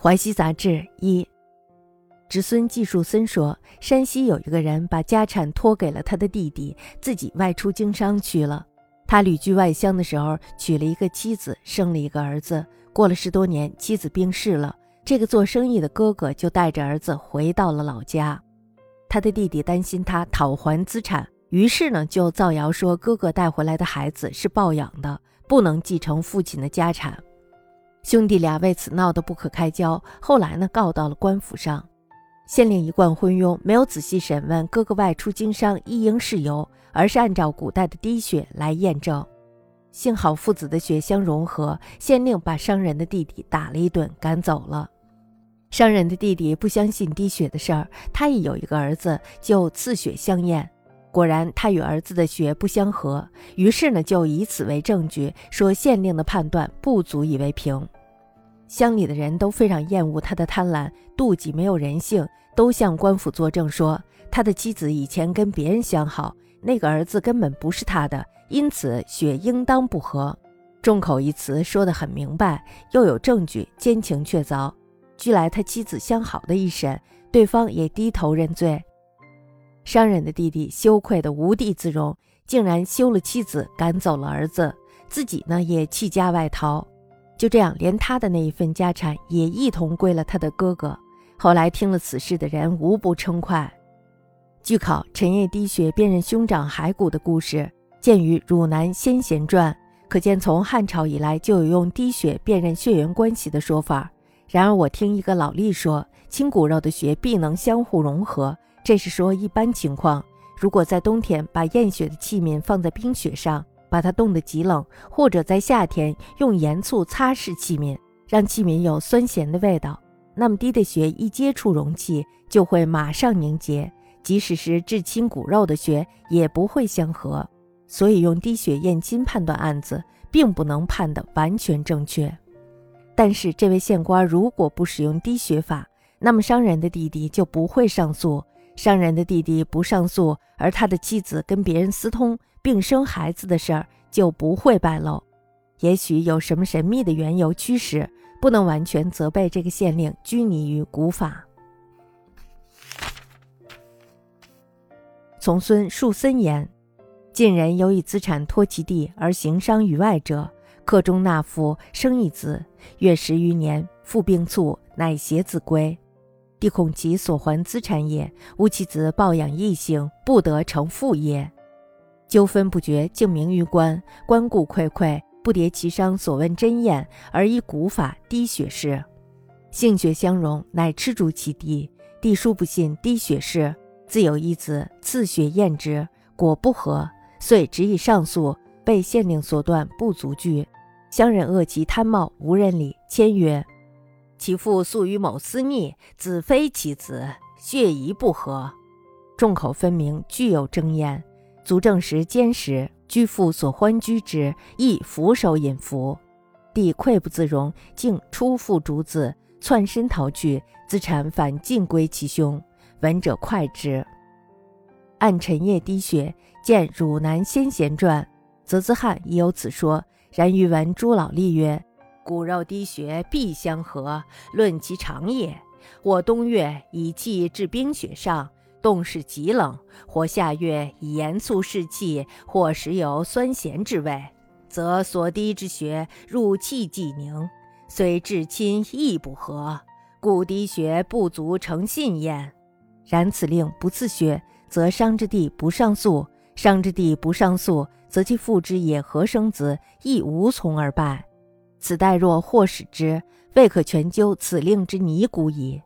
淮西杂志一，侄孙季树森说，山西有一个人把家产托给了他的弟弟，自己外出经商去了。他旅居外乡的时候，娶了一个妻子，生了一个儿子。过了十多年，妻子病逝了，这个做生意的哥哥就带着儿子回到了老家。他的弟弟担心他讨还资产，于是呢就造谣说哥哥带回来的孩子是抱养的，不能继承父亲的家产。兄弟俩为此闹得不可开交，后来呢告到了官府上。县令一贯昏庸，没有仔细审问哥哥外出经商一应事由，而是按照古代的滴血来验证。幸好父子的血相融合，县令把商人的弟弟打了一顿，赶走了。商人的弟弟不相信滴血的事儿，他也有一个儿子，就刺血相验，果然他与儿子的血不相合，于是呢就以此为证据，说县令的判断不足以为凭。乡里的人都非常厌恶他的贪婪、妒忌，没有人性，都向官府作证说他的妻子以前跟别人相好，那个儿子根本不是他的，因此血应当不和。众口一词说得很明白，又有证据，奸情确凿。据来他妻子相好的一审，对方也低头认罪。商人的弟弟羞愧得无地自容，竟然休了妻子，赶走了儿子，自己呢也弃家外逃。就这样，连他的那一份家产也一同归了他的哥哥。后来听了此事的人无不称快。据考，陈夜滴血辨认兄长骸骨的故事，见于《汝南先贤传》，可见从汉朝以来就有用滴血辨认血缘关系的说法。然而，我听一个老吏说，亲骨肉的血必能相互融合，这是说一般情况。如果在冬天把验血的器皿放在冰雪上，把它冻得极冷，或者在夏天用盐醋擦拭器皿，让器皿有酸咸的味道，那么滴的血一接触容器就会马上凝结，即使是至亲骨肉的血也不会相合。所以用滴血验亲判断案子，并不能判得完全正确。但是这位县官如果不使用滴血法，那么商人的弟弟就不会上诉。商人的弟弟不上诉，而他的妻子跟别人私通。并生孩子的事儿就不会败露，也许有什么神秘的缘由驱使，不能完全责备这个县令拘泥于古法。从孙树森言：晋人有以资产托其地而行商于外者，客中纳夫生一子，月十余年，父病卒，乃携子归。帝恐其所还资产也，吾其子抱养异姓，不得成父也。纠纷不决，竟名于官。官顾愧愧，不迭其商所问真验，而以古法滴血事，性血相融，乃吃逐其地。帝殊不信滴血事，自有一子赐血验之，果不合，遂执以上诉，被县令所断，不足惧。乡人恶其贪冒，无人理。签曰：其父素与某私逆，子非其子，血疑不合。众口分明，具有争验。足证实坚实，居父所欢居之，亦俯首引服。帝愧不自容，竟出父逐子，窜身逃去，资产反尽归其兄。闻者快之。按陈夜滴血，见《汝南先贤传》，则兹汉亦有此说。然余闻诸老立曰：“骨肉滴血必相合，论其长也。我冬月以气至冰雪上。”冻是极冷，或下月以盐醋试气，或时有酸咸之味，则所滴之血入气即凝，虽至亲亦不和，故滴血不足成信验。然此令不赐血，则伤之地不上诉；伤之地不上诉，则其父之也合生子亦无从而败。此待若或使之，未可全究此令之尼古矣。